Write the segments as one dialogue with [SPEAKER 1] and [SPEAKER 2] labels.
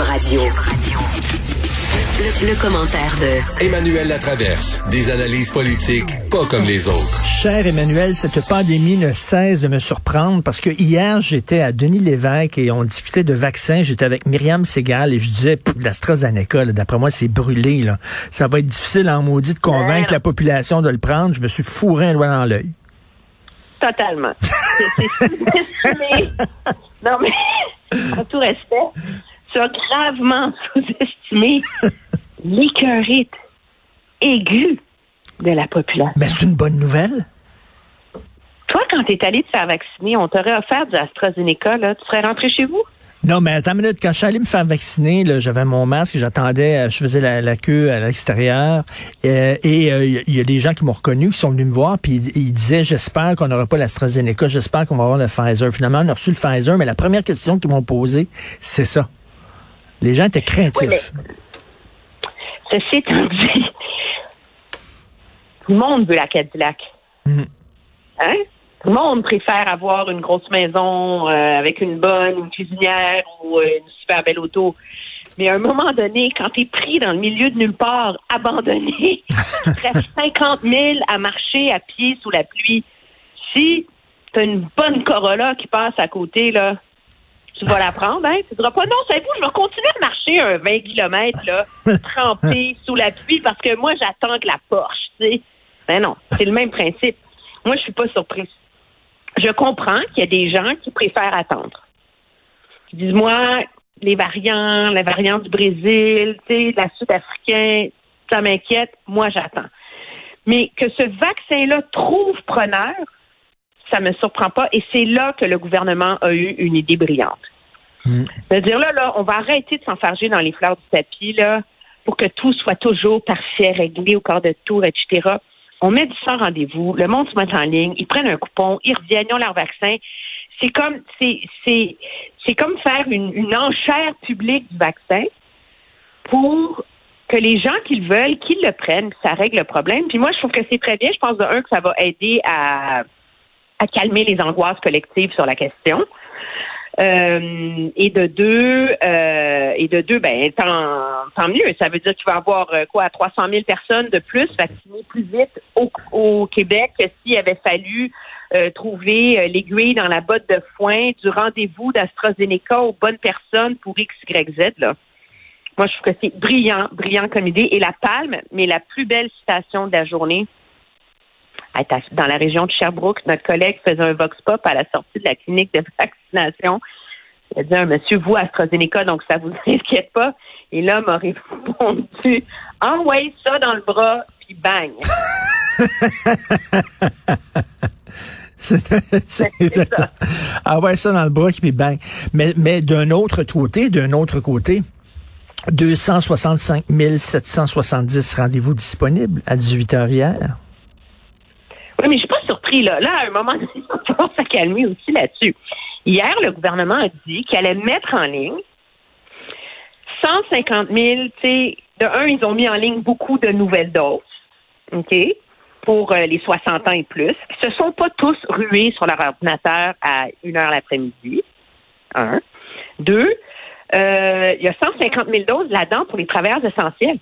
[SPEAKER 1] Radio. Le, le commentaire de
[SPEAKER 2] Emmanuel Latraverse. Des analyses politiques pas comme les autres.
[SPEAKER 3] Cher Emmanuel, cette pandémie ne cesse de me surprendre parce que hier, j'étais à Denis Lévesque et on discutait de vaccins. J'étais avec Myriam Segal et je disais, l'AstraZeneca, là, d'après moi, c'est brûlé. Là. Ça va être difficile en maudit de convaincre la population de le prendre. Je me suis fourré un doigt dans l'œil.
[SPEAKER 4] Totalement. Non, mais, en tout respect, tu as gravement sous-estimé l'écœurite aiguë de la population.
[SPEAKER 3] Mais c'est une bonne nouvelle.
[SPEAKER 4] Toi, quand tu es allé te faire vacciner, on t'aurait offert du AstraZeneca, là, tu serais rentré chez vous?
[SPEAKER 3] Non, mais attends une minute. Quand je suis allé me faire vacciner, j'avais mon masque, j'attendais, euh, je faisais la, la queue à l'extérieur. euh, et euh, il y a des gens qui m'ont reconnu, qui sont venus me voir, puis ils, ils disaient, j'espère qu'on n'aura pas l'AstraZeneca, j'espère qu'on va avoir le Pfizer. Finalement, on a reçu le Pfizer, mais la première question qu'ils m'ont posée, c'est ça. Les gens étaient craintifs.
[SPEAKER 4] Ceci étant dit, tout le monde veut la Cadillac.
[SPEAKER 3] Mhm.
[SPEAKER 4] Hein? Tout le monde préfère avoir une grosse maison euh, avec une bonne, une cuisinière ou euh, une super belle auto. Mais à un moment donné, quand tu es pris dans le milieu de nulle part, abandonné, tu restes 50 000 à marcher à pied sous la pluie. Si tu as une bonne Corolla qui passe à côté, là, tu vas la prendre, hein? Tu diras pas, non, savez-vous, je vais continuer à marcher un 20 km, là, trempé sous la pluie parce que moi, j'attends que la Porsche, tu sais. Ben non, c'est le même principe. Moi, je suis pas surprise. Je comprends qu'il y a des gens qui préfèrent attendre. Qui disent, moi, les variants, la variante du Brésil, tu sais, la Sud-Africain, ça m'inquiète. Moi, j'attends. Mais que ce vaccin-là trouve preneur, ça me surprend pas. Et c'est là que le gouvernement a eu une idée brillante.
[SPEAKER 3] Mm.
[SPEAKER 4] De dire là, là, on va arrêter de s'enfarger dans les fleurs du tapis, là, pour que tout soit toujours parfait, réglé au quart de tour, etc. On met du sans rendez-vous, le monde se met en ligne, ils prennent un coupon, ils reviennent, ils ont leur vaccin. C'est comme faire une, enchère publique du vaccin pour que les gens qui le veulent, qu'ils le prennent, ça règle le problème. Puis moi, je trouve que c'est très bien. Je pense de que ça va aider à calmer les angoisses collectives sur la question. Euh, et de deux, euh, et de deux, ben tant, mieux. Ça veut dire qu'il va y avoir euh, quoi, 300 000 personnes de plus vaccinées plus vite au, au Québec que s'il avait fallu euh, trouver l'aiguille dans la botte de foin du rendez-vous d'AstraZeneca aux bonnes personnes pour X, Y, Z. Là. Moi, je trouve que c'est brillant, brillant comme idée. Et la palme, mais la plus belle citation de la journée, dans la région de Sherbrooke, notre collègue faisait un vox pop à la sortie de la clinique de vaccination. Il a dit un monsieur, vous, AstraZeneca, donc ça vous inquiète pas. Et l'homme a répondu, envoyez ça dans le bras, puis bang.
[SPEAKER 3] C'est. Ah ouais, ça dans le bras puis bang. Mais, mais d'un autre côté, d'un autre côté, 265 770 rendez-vous disponibles à 18 heures hier.
[SPEAKER 4] Oui, mais je suis pas surpris, là. Là, à un moment donné, on se calmer aussi là-dessus. Hier, le gouvernement a dit qu'il allait mettre en ligne 150 000, tu sais, de un, ils ont mis en ligne beaucoup de nouvelles doses, OK, pour euh, les 60 ans et plus, qui se sont pas tous rués sur leur ordinateur à une heure l'après-midi. Un. Deux, euh, il y a 150 000 doses là-dedans pour les travailleurs essentiels.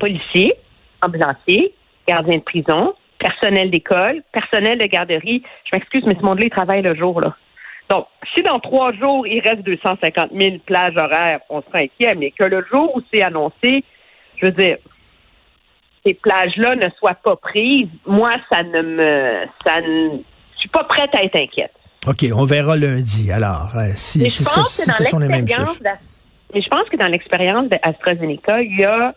[SPEAKER 4] Policiers, ambulanciers, gardiens de prison, personnel d'école, personnel de garderie. Je m'excuse, mais ce monde-là, il travaille le jour, là. Donc, si dans trois jours, il reste 250 000 plages horaires, on sera inquiet, mais que le jour où c'est annoncé, je veux dire, ces plages-là ne soient pas prises, moi, ça ne me... ça ne, Je suis pas prête à être inquiète.
[SPEAKER 3] OK, on verra lundi. Alors, euh, si, si, si ce sont les mêmes chiffres.
[SPEAKER 4] Mais je pense que dans l'expérience d'AstraZeneca, il y a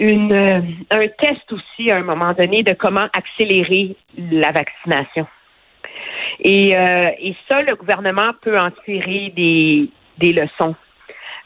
[SPEAKER 4] une, euh, un test aussi à un moment donné de comment accélérer la vaccination. Et, euh, et ça, le gouvernement peut en tirer des, des leçons.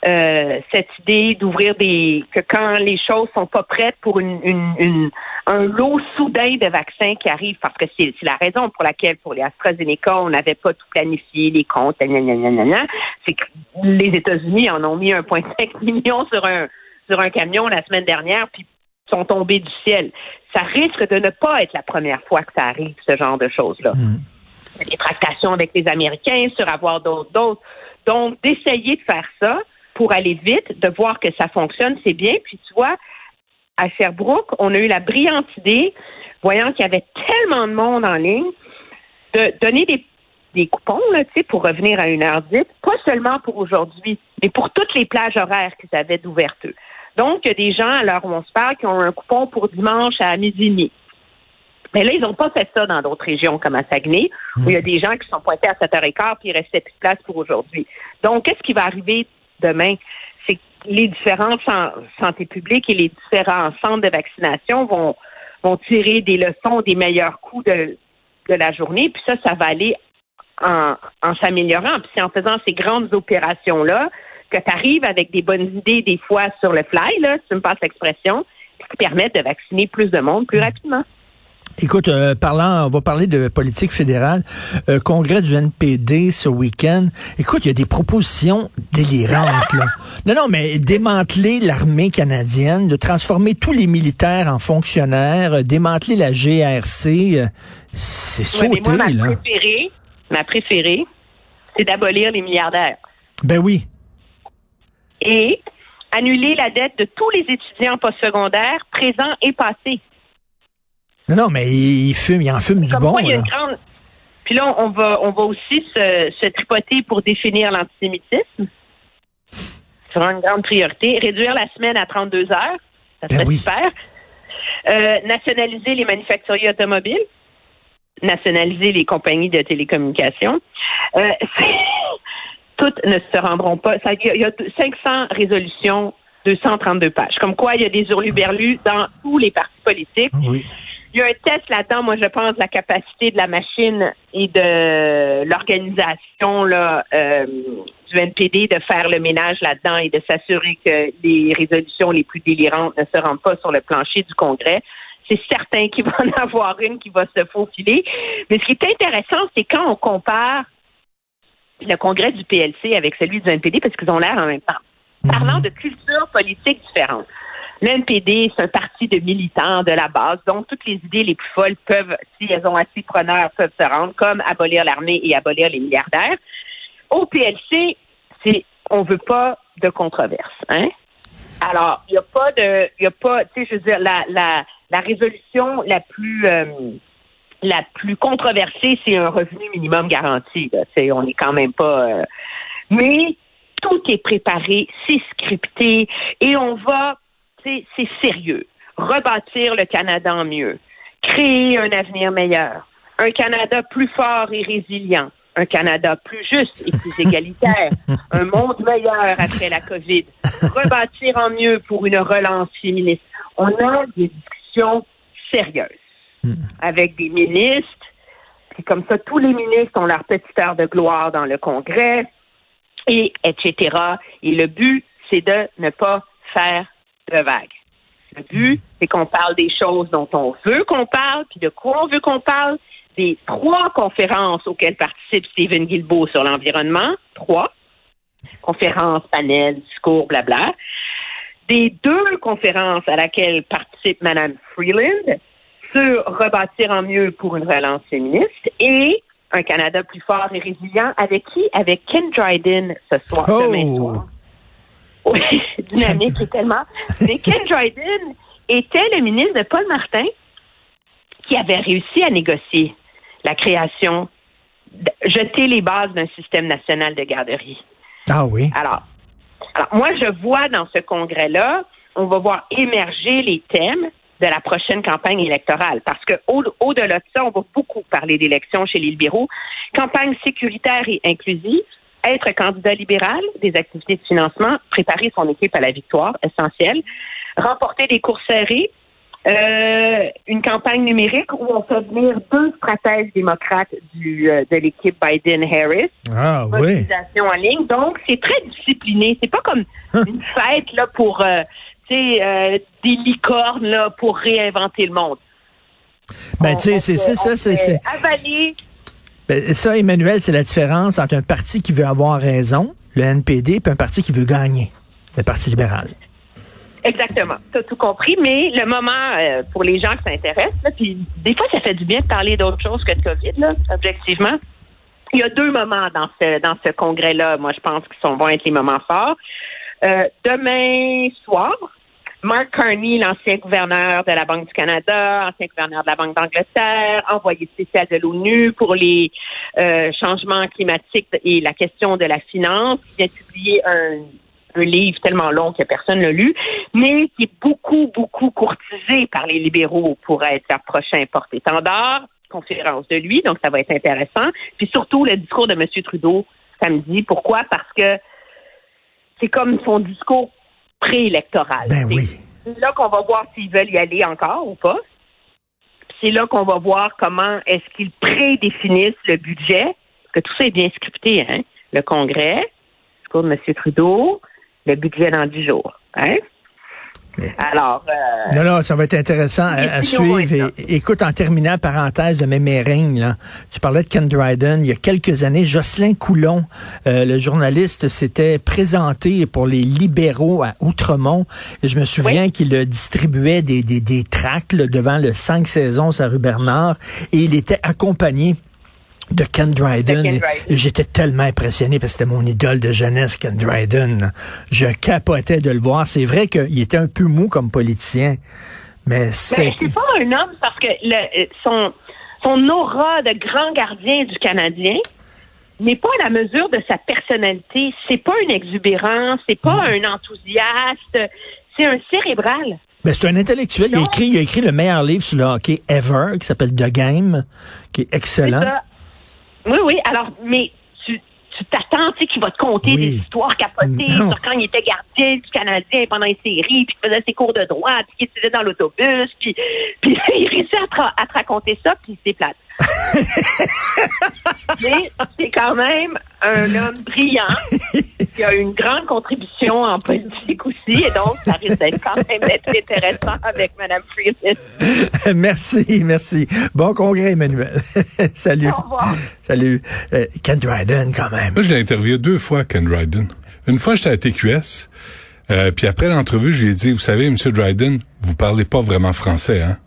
[SPEAKER 4] Euh, cette idée d'ouvrir des que quand les choses sont pas prêtes pour une, une, une un lot soudain de vaccins qui arrive parce que c'est la raison pour laquelle pour les AstraZeneca on n'avait pas tout planifié les comptes c'est que les États-Unis en ont mis 1,5 million sur un sur un camion la semaine dernière puis sont tombés du ciel. Ça risque de ne pas être la première fois que ça arrive ce genre de choses là. Mm. Des tractations avec les Américains sur avoir d'autres d'autres donc d'essayer de faire ça pour aller vite, de voir que ça fonctionne, c'est bien. Puis tu vois, à Sherbrooke, on a eu la brillante idée, voyant qu'il y avait tellement de monde en ligne, de donner des, des coupons là, pour revenir à une heure dite, pas seulement pour aujourd'hui, mais pour toutes les plages horaires qu'ils avaient d'ouverture. Donc, il y a des gens, à l'heure où on se parle, qui ont un coupon pour dimanche à midi Mais là, ils n'ont pas fait ça dans d'autres régions comme à Saguenay, où il y a des gens qui sont pointés à 7h15 puis il restait plus de place pour aujourd'hui. Donc, qu'est-ce qui va arriver demain, c'est que les différentes santé publiques et les différents centres de vaccination vont, vont tirer des leçons des meilleurs coups de, de la journée. Puis ça, ça va aller en, en s'améliorant. Puis c'est en faisant ces grandes opérations-là que tu arrives avec des bonnes idées des fois sur le fly, là, si tu me passes l'expression, qui permettent de vacciner plus de monde plus rapidement.
[SPEAKER 3] Écoute, euh, parlant, on va parler de politique fédérale. Euh, congrès du NPD ce week-end. Écoute, il y a des propositions délirantes. Là. Non, non, mais démanteler l'armée canadienne, de transformer tous les militaires en fonctionnaires, euh, démanteler la GRC, c'est sauté,
[SPEAKER 4] moi, ma
[SPEAKER 3] là.
[SPEAKER 4] Préférée, ma préférée, c'est d'abolir les milliardaires.
[SPEAKER 3] Ben oui.
[SPEAKER 4] Et annuler la dette de tous les étudiants postsecondaires présents et passés.
[SPEAKER 3] Non, non, mais il fume, il en fume du bon.
[SPEAKER 4] Puis là, on va, on va aussi se, tripoter pour définir l'antisémitisme. C'est une grande priorité. Réduire la semaine à 32 heures. Ça ben serait super. Euh, nationaliser les manufacturiers automobiles. Nationaliser les compagnies de télécommunications. Euh, toutes ne se rendront pas. Il y a 500 résolutions, 232 pages. Comme quoi, il y a des hurluberlus dans tous les partis politiques.
[SPEAKER 3] Oui.
[SPEAKER 4] Il y a un test là-dedans, moi je pense, de la capacité de la machine et de l'organisation là euh, du NPD de faire le ménage là-dedans et de s'assurer que les résolutions les plus délirantes ne se rendent pas sur le plancher du Congrès. C'est certain qu'il va en avoir une qui va se faufiler. Mais ce qui est intéressant, c'est quand on compare le congrès du PLC avec celui du NPD, parce qu'ils ont l'air en même temps. Parlant mhm. de cultures politiques différentes. L'NPD, c'est un parti de militants de la base, donc toutes les idées les plus folles peuvent, si elles ont assez preneurs, peuvent se rendre, comme abolir l'armée et abolir les milliardaires. Au PLC, c'est on veut pas de controverse, hein? Alors, il n'y a pas de, il a pas, tu sais, je veux dire, la, la, la résolution la plus, euh, la plus controversée, c'est un revenu minimum garanti. Là. on n'est quand même pas, euh, mais tout est préparé, c'est scripté, et on va c'est sérieux. Rebâtir le Canada en mieux. Créer un avenir meilleur. Un Canada plus fort et résilient. Un Canada plus juste et plus égalitaire. un monde meilleur après la COVID. Rebâtir en mieux pour une relance féministe. On a des discussions sérieuses avec des ministres. Puis comme ça, tous les ministres ont leur petite heure de gloire dans le Congrès, et etc. Et le but, c'est de ne pas faire de vague. Le but, c'est qu'on parle des choses dont on veut qu'on parle, puis de quoi on veut qu'on parle. Des trois conférences auxquelles participe Stephen Guilbeault sur l'environnement, trois conférences, panels, discours, blabla. Des deux conférences à laquelle participe Mme Freeland sur rebâtir en mieux pour une relance féministe et un Canada plus fort et résilient avec qui? Avec Ken Dryden ce soir, demain
[SPEAKER 3] oh!
[SPEAKER 4] soir. Oui, dynamique et tellement. Mais Ken Dryden était le ministre de Paul Martin qui avait réussi à négocier la création, jeter les bases d'un système national de garderie.
[SPEAKER 3] Ah oui.
[SPEAKER 4] Alors, alors moi, je vois dans ce congrès-là, on va voir émerger les thèmes de la prochaine campagne électorale. Parce que au-delà de ça, on va beaucoup parler d'élections chez les libéraux. Campagne sécuritaire et inclusive, être candidat libéral, des activités de financement, préparer son équipe à la victoire, essentiel, remporter des courses serrées, Euh, une campagne numérique où on fait venir deux stratèges démocrates du, euh, de l'équipe Biden-Harris.
[SPEAKER 3] Ah oui.
[SPEAKER 4] Mobilisation en ligne. Donc, c'est très discipliné. C'est pas comme une fête là pour euh, euh, des licornes là, pour réinventer le monde.
[SPEAKER 3] Ben, tu sais, c'est ça, c'est
[SPEAKER 4] avaler
[SPEAKER 3] ben, ça, Emmanuel, c'est la différence entre un parti qui veut avoir raison, le NPD, puis un parti qui veut gagner, le Parti libéral.
[SPEAKER 4] Exactement. Tu as tout compris, mais le moment euh, pour les gens qui s'intéressent, puis des fois, ça fait du bien de parler d'autre chose que de COVID, là, objectivement. Il y a deux moments dans ce dans ce congrès-là, moi, je pense, qui sont, vont être les moments forts. Euh, demain soir, Mark Carney, l'ancien gouverneur de la Banque du Canada, ancien gouverneur de la Banque d'Angleterre, envoyé spécial de l'ONU pour les euh, changements climatiques et la question de la finance, qui vient publier un, un livre tellement long que personne ne l'a lu, mais qui est beaucoup, beaucoup courtisé par les libéraux pour être leur prochain porte-étendard. Conférence de lui, donc ça va être intéressant. Puis surtout le discours de M. Trudeau samedi. Pourquoi? Parce que c'est comme son discours préélectoral.
[SPEAKER 3] Ben
[SPEAKER 4] C'est-
[SPEAKER 3] oui.
[SPEAKER 4] c'est là qu'on va voir s'ils veulent y aller encore ou pas. C'est là qu'on va voir comment est-ce qu'ils prédéfinissent le budget. Parce que tout ça est bien scripté, hein? Le Congrès, le discours de M. Trudeau, le budget dans 10 jours. Hein? Alors, euh,
[SPEAKER 3] Non, non, ça va être intéressant à, suivre. Et- écoute, en terminant, parenthèse de mes mérings, là, tu parlais de Ken Dryden. Il y a quelques années, Jocelyn Coulon, euh, le journaliste, s'était présenté pour les libéraux à Outremont. Et je me souviens qu'il distribuait des, des, des tracts là, devant le 5 saisons à rue Bernard. Et il était accompagné de Ken Dryden. J'étais tellement impressionné parce que c'était mon idole de jeunesse, Ken Dryden. Je capotais de le voir. C'est vrai qu'il était un peu mou comme politicien, mais
[SPEAKER 4] ben,
[SPEAKER 3] c'est...
[SPEAKER 4] c'est pas un homme parce que le- son, son aura de grand gardien du Canadien n'est pas à la mesure de sa personnalité. C'est pas une exubérance, c'est pas un enthousiaste, c'est un cérébral.
[SPEAKER 3] Ben, c'est un intellectuel. Il a, écrit, il a écrit le meilleur livre sur le hockey ever, qui s'appelle The Game, qui est excellent.
[SPEAKER 4] Oui, oui. Alors, mais tu tu t'attends, tu sais, qu'il va te conter
[SPEAKER 3] Oui.
[SPEAKER 4] des histoires capotées
[SPEAKER 3] Non.
[SPEAKER 4] sur quand il était gardien du Canadien pendant une série, puis qu'il faisait ses cours de droit, puis qu'il étudiait dans l'autobus, puis, puis il réussit à te, ra- à te raconter ça, puis c'est plate. Mais c'est quand même un homme brillant qui a une grande contribution en politique aussi, et donc ça risque d'être quand même d'être intéressant avec Mme Freeman.
[SPEAKER 3] merci, merci. Bon congrès, Emmanuel. Salut.
[SPEAKER 4] Au revoir.
[SPEAKER 3] Salut. Euh, Ken Dryden, quand même.
[SPEAKER 5] Moi, je l'ai interviewé deux fois, Ken Dryden. Une fois, j'étais à TQS. Euh, puis après l'entrevue, je lui ai dit, vous savez, Monsieur Dryden, vous parlez pas vraiment français, hein?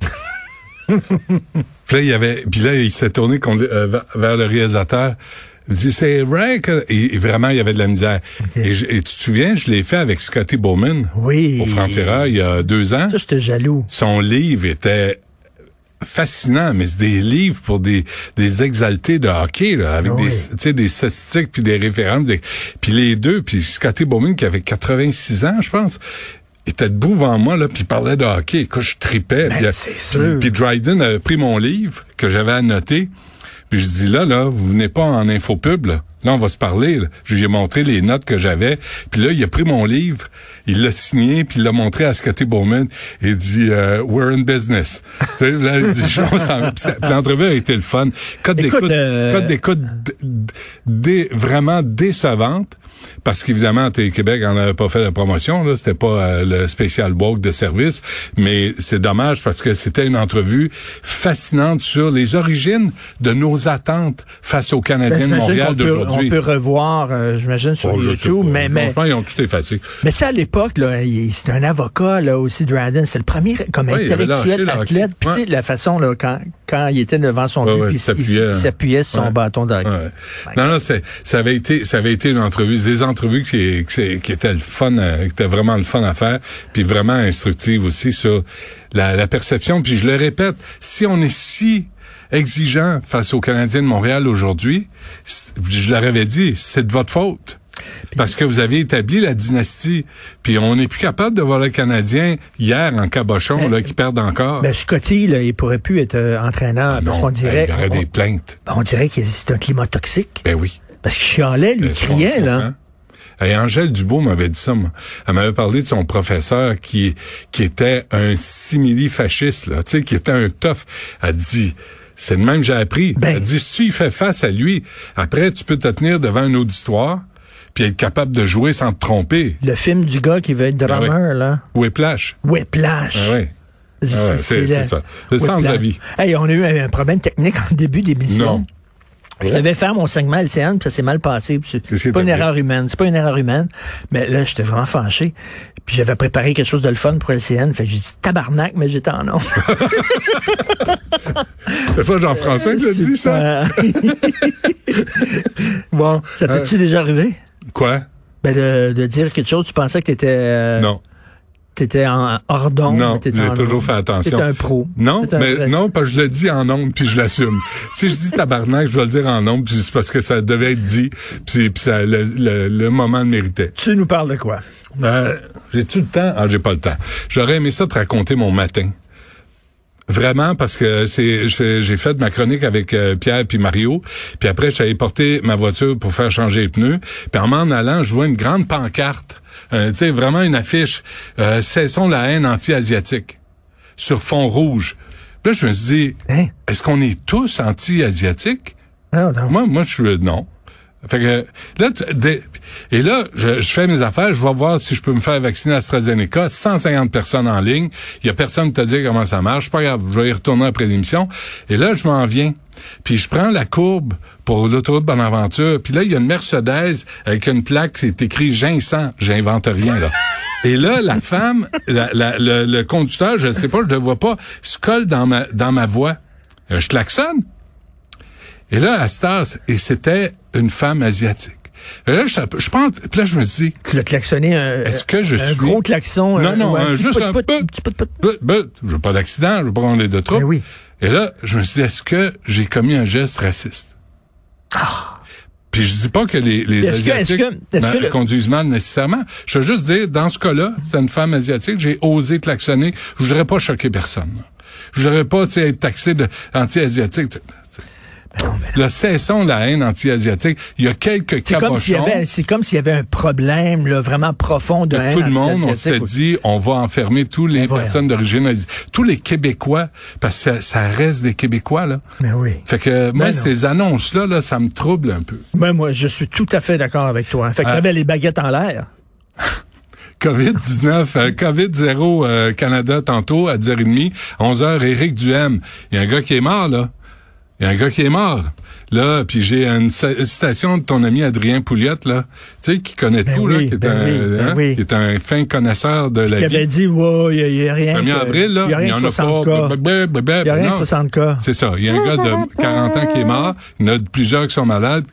[SPEAKER 5] Puis là, il y avait, puis là, il s'est tourné contre euh, vers- le réalisateur. Il dit, c'est vrai que, et, vraiment, il y avait de la misère. Et, je- et tu te souviens, je l'ai fait avec Scotty Bowman.
[SPEAKER 3] Oui.
[SPEAKER 5] Au Frontiera, il y a deux ans.
[SPEAKER 3] Ça, j'étais jaloux.
[SPEAKER 5] Son livre était fascinant, mais c'est des livres pour des, des exaltés de hockey, là, avec
[SPEAKER 3] Oui.
[SPEAKER 5] des, tu sais, des statistiques puis des références. des- puis les deux, puis Scotty Bowman qui avait 86 ans, je pense, était debout devant moi, là, puis il parlait de hockey. Écoute, je tripais.
[SPEAKER 3] Ben,
[SPEAKER 5] puis,
[SPEAKER 3] sûr.
[SPEAKER 5] puis Dryden avait pris mon livre que j'avais annoté. Puis je dis là, là, vous venez pas en infopub, là. Là, on va se parler. Là. Je lui ai montré les notes que j'avais. Puis là, il a pris mon livre, il l'a signé, puis il l'a montré à Scotty Bowman. Et il dit euh, We're in business. L'entrevue a été le fun. Code
[SPEAKER 3] Écoute,
[SPEAKER 5] d'écoute,
[SPEAKER 3] euh,
[SPEAKER 5] vraiment décevante. Parce qu'évidemment, Télé-Québec en avait pas fait la promotion, là. C'était pas euh, le spécial walk de service. Mais c'est dommage parce que c'était une entrevue fascinante sur les origines de nos attentes face aux Canadiens de
[SPEAKER 3] Ben, j'imagine
[SPEAKER 5] Montréal
[SPEAKER 3] qu'on On peut revoir, euh, j'imagine, sur
[SPEAKER 5] Oh,
[SPEAKER 3] YouTube, mais, mais,
[SPEAKER 5] Franchement, ils ont tout effacé.
[SPEAKER 3] mais tu sais, à l'époque, là, il- c'était un avocat, là, aussi, Dryden. C'est le premier, comme
[SPEAKER 5] lâché
[SPEAKER 3] intellectuel athlète. Puis, tu sais,
[SPEAKER 5] Ouais.
[SPEAKER 3] la façon, là, quand, quand il était devant son
[SPEAKER 5] Ouais,
[SPEAKER 3] but,
[SPEAKER 5] ouais, il s'appuyait,
[SPEAKER 3] il,
[SPEAKER 5] hein.
[SPEAKER 3] s'appuyait sur son
[SPEAKER 5] Ouais.
[SPEAKER 3] bâton de hockey.
[SPEAKER 5] Ouais. Non, non, c'est, ça avait été, ça avait été une entrevue, des entrevues qui, qui, qui étaient le fun, euh, qui étaient vraiment le fun à faire, puis vraiment instructives aussi sur la, la perception. Puis je le répète, si on est si exigeant face aux Canadiens de Montréal aujourd'hui, je leur avais dit, c'est de votre faute. Parce que vous avez établi la dynastie, puis on n'est plus capable de voir le Canadien hier en cabochon là, qui perdent encore.
[SPEAKER 3] Ben, Scotty, là, il pourrait plus être euh, entraîneur,
[SPEAKER 5] Ah
[SPEAKER 3] parce qu'on dirait,
[SPEAKER 5] il y aurait
[SPEAKER 3] on,
[SPEAKER 5] des plaintes.
[SPEAKER 3] on dirait que c'est un climat toxique.
[SPEAKER 5] Ben oui.
[SPEAKER 3] Parce qu'il chialait, lui,
[SPEAKER 5] je
[SPEAKER 3] criait, là.
[SPEAKER 5] Et Angèle Dubois m'avait dit ça, moi. Elle m'avait parlé de son professeur qui, qui était un simili-fasciste, là, tu sais, qui était un tough. Elle dit, c'est le même que j'ai appris.
[SPEAKER 3] Ben.
[SPEAKER 5] Elle dit, si tu y fais face à lui, après, tu peux te tenir devant un auditoire, puis être capable de jouer sans te tromper.
[SPEAKER 3] Le film du gars qui veut être drummer,
[SPEAKER 5] Ah
[SPEAKER 3] là.
[SPEAKER 5] Whiplash.
[SPEAKER 3] Whiplash.
[SPEAKER 5] Ah ouais. Ah ouais, c'est-
[SPEAKER 3] le-
[SPEAKER 5] c'est ça. Le sens de la vie.
[SPEAKER 3] Hey, on a eu un, un problème technique en début d'émission.
[SPEAKER 5] Non.
[SPEAKER 3] Je devais faire mon segment LCN, puis ça s'est mal passé. C'est
[SPEAKER 5] qui
[SPEAKER 3] pas une erreur humaine. C'est pas une erreur humaine. Mais là, j'étais vraiment fâché. Puis j'avais préparé quelque chose de le fun pour LCN. Fait que j'ai dit tabarnak, mais j'étais en nom.
[SPEAKER 5] C'est pas Jean-François qui t'a dit ça?
[SPEAKER 3] bon, ça t'est-tu
[SPEAKER 5] Euh.
[SPEAKER 3] déjà arrivé?
[SPEAKER 5] Quoi?
[SPEAKER 3] Ben de, de dire quelque chose, tu pensais que t'étais euh,
[SPEAKER 5] Non.
[SPEAKER 3] T'étais en hors d'onde,
[SPEAKER 5] Non, j'ai toujours
[SPEAKER 3] onde.
[SPEAKER 5] fait attention.
[SPEAKER 3] T'étais un pro.
[SPEAKER 5] Non,
[SPEAKER 3] un
[SPEAKER 5] mais non, parce que je le dis en ondes, puis je l'assume. si je dis tabarnak, je vais le dire en ondes, puis c'est parce que ça devait être dit, puis, puis ça, le, le, le moment le méritait.
[SPEAKER 3] Tu nous parles de quoi?
[SPEAKER 5] Euh, J'ai-tu le temps? Ah, j'ai pas le temps. J'aurais aimé ça te raconter mon matin. Vraiment, parce que c'est j'ai fait ma chronique avec euh, Pierre puis Mario, puis après j'allais porter ma voiture pour faire changer les pneus, puis en m'en allant, je vois une grande pancarte, euh, tu sais vraiment une affiche, euh, cessons la haine anti-asiatique sur fond rouge. Puis là je me suis dit,
[SPEAKER 3] Hein?
[SPEAKER 5] est-ce qu'on est tous anti-asiatiques?
[SPEAKER 3] Non, non.
[SPEAKER 5] moi, moi, je suis non. Fait que là, et là, je, je fais mes affaires, je vais voir si je peux me faire vacciner AstraZeneca. 150 personnes en ligne. Il y a personne qui te dit comment ça marche. Pas grave, je vais y retourner après l'émission. Et là, je m'en viens. Puis je prends la courbe pour l'autoroute Bonaventure. Puis là, il y a une Mercedes avec une plaque, c'est écrit Ginseng. J'invente rien, là. Et là, la femme, la- la- le, le conducteur, je ne sais pas, je le vois pas, se colle dans ma, dans ma voie. Euh, je klaxonne. Et là, Astas, et c'était une femme asiatique. Et là, je, je pense, puis là, je me dis,
[SPEAKER 3] Tu l'as klaxonné un,
[SPEAKER 5] Est-ce que je
[SPEAKER 3] un
[SPEAKER 5] suis-
[SPEAKER 3] gros klaxon.
[SPEAKER 5] Non,
[SPEAKER 3] un-
[SPEAKER 5] non, un- juste un peu. je veux pas d'accident, je veux pas qu'on ait de trouble.
[SPEAKER 3] Ben oui.
[SPEAKER 5] Et là, je me suis dit, est-ce que j'ai commis un geste raciste? Puis je dis pas que les, les
[SPEAKER 3] Ah. Que-
[SPEAKER 5] Asiatiques
[SPEAKER 3] que-
[SPEAKER 5] ben,
[SPEAKER 3] le-
[SPEAKER 5] conduisent mal nécessairement. Je veux juste dire, dans ce cas-là, c'est une femme asiatique, j'ai osé klaxonner. Je voudrais pas choquer personne. Je voudrais pas être taxé de tu sais, tu sais. Le cessons la haine anti-asiatique. Il y a quelques
[SPEAKER 3] C'est comme s'il y avait, c'est comme s'il y avait un problème là, vraiment profond de haine
[SPEAKER 5] tout le monde, on s'est dit, on va enfermer tous les
[SPEAKER 3] Ben
[SPEAKER 5] personnes d'origine, asiatique. tous les Québécois, parce que ça, ça reste des Québécois, là.
[SPEAKER 3] Mais oui.
[SPEAKER 5] Fait que moi,
[SPEAKER 3] Ben non.
[SPEAKER 5] ces annonces-là, là, ça me trouble un peu.
[SPEAKER 3] Ben, moi, je suis tout à fait d'accord avec toi. Fait que
[SPEAKER 5] Ah.
[SPEAKER 3] t'avais les baguettes en l'air.
[SPEAKER 5] COVID-19, euh, COVID-0 euh, Canada tantôt à 10h30, 11h, Éric Duhem. Il y a un gars qui est mort, là. Il y a un gars qui est mort. Là, puis j'ai une ci- citation de ton ami Adrien Pouliot, là, tu sais, qui connaît
[SPEAKER 3] Ben
[SPEAKER 5] tout,
[SPEAKER 3] oui,
[SPEAKER 5] là, qui est,
[SPEAKER 3] ben
[SPEAKER 5] un,
[SPEAKER 3] oui, ben
[SPEAKER 5] hein,
[SPEAKER 3] oui.
[SPEAKER 5] qui est un fin connaisseur de la
[SPEAKER 3] Qui
[SPEAKER 5] vie.
[SPEAKER 3] avait dit, ouais, il n'y a, rien.
[SPEAKER 5] 1er
[SPEAKER 3] que-
[SPEAKER 5] avril, là,
[SPEAKER 3] Il n'y a rien de 60
[SPEAKER 5] pas.
[SPEAKER 3] cas.
[SPEAKER 5] Il
[SPEAKER 3] Il n'y a rien de 60 cas.
[SPEAKER 5] C'est ça. Il y a un gars de 40 ans qui est mort. Il y en a plusieurs qui sont malades.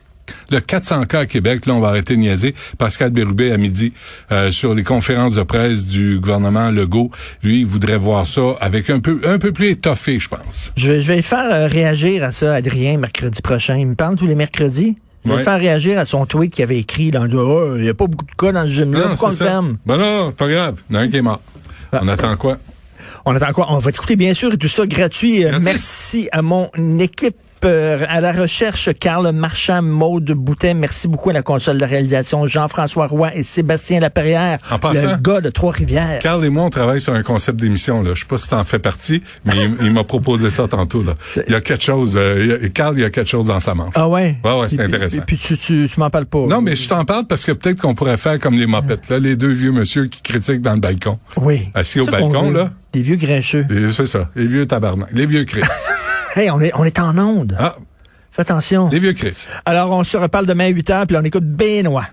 [SPEAKER 5] Le 400 cas à Québec, là, on va arrêter de niaiser. Pascal Bérubé, à midi, euh, sur les conférences de presse du gouvernement Legault, lui, il voudrait voir ça avec un peu, un peu plus étoffé, je pense.
[SPEAKER 3] Je vais, je vais faire euh, réagir à ça, Adrien, mercredi prochain. Il me parle tous les mercredis. Je vais
[SPEAKER 5] Ouais.
[SPEAKER 3] faire réagir à son tweet qu'il avait écrit, en disant, oh, il n'y a pas beaucoup de cas dans ce gym-là. Pourquoi on le ferme?
[SPEAKER 5] Ben non, pas grave. Il y en a un qui est mort.
[SPEAKER 3] Ah.
[SPEAKER 5] On attend quoi?
[SPEAKER 3] On attend quoi? On va t'écouter, bien sûr, et tout ça gratuit. Euh. Merci à mon équipe. Euh, À la recherche, Carl Marchand, Maude Boutet, merci beaucoup à la console de réalisation, Jean-François Roy et Sébastien Laperrière,
[SPEAKER 5] En passant-
[SPEAKER 3] le gars de Trois-Rivières.
[SPEAKER 5] Carl et moi, on travaille sur un concept d'émission. Là. Je sais pas si t'en fais partie, mais il, il m'a proposé ça tantôt. Là. Il y a quelque chose. euh, il a- Carl, il y a quelque chose dans sa manche.
[SPEAKER 3] Ah ouais?
[SPEAKER 5] Ouais, ouais, c'est intéressant.
[SPEAKER 3] Et puis tu, tu, tu m'en parles pas.
[SPEAKER 5] Non, mais je t'en parle parce que peut-être qu'on pourrait faire comme les mopettes, là, les deux vieux monsieur qui critiquent dans le balcon.
[SPEAKER 3] Oui.
[SPEAKER 5] Assis au balcon, là.
[SPEAKER 3] Les vieux grincheux.
[SPEAKER 5] C'est ça, les vieux tabarnak, les vieux Chris.
[SPEAKER 3] Hey, on est, on est en onde.
[SPEAKER 5] ah,
[SPEAKER 3] Fais attention.
[SPEAKER 5] les vieux Chris.
[SPEAKER 3] Alors, on se reparle demain à 8 h, puis là, on écoute Benoît.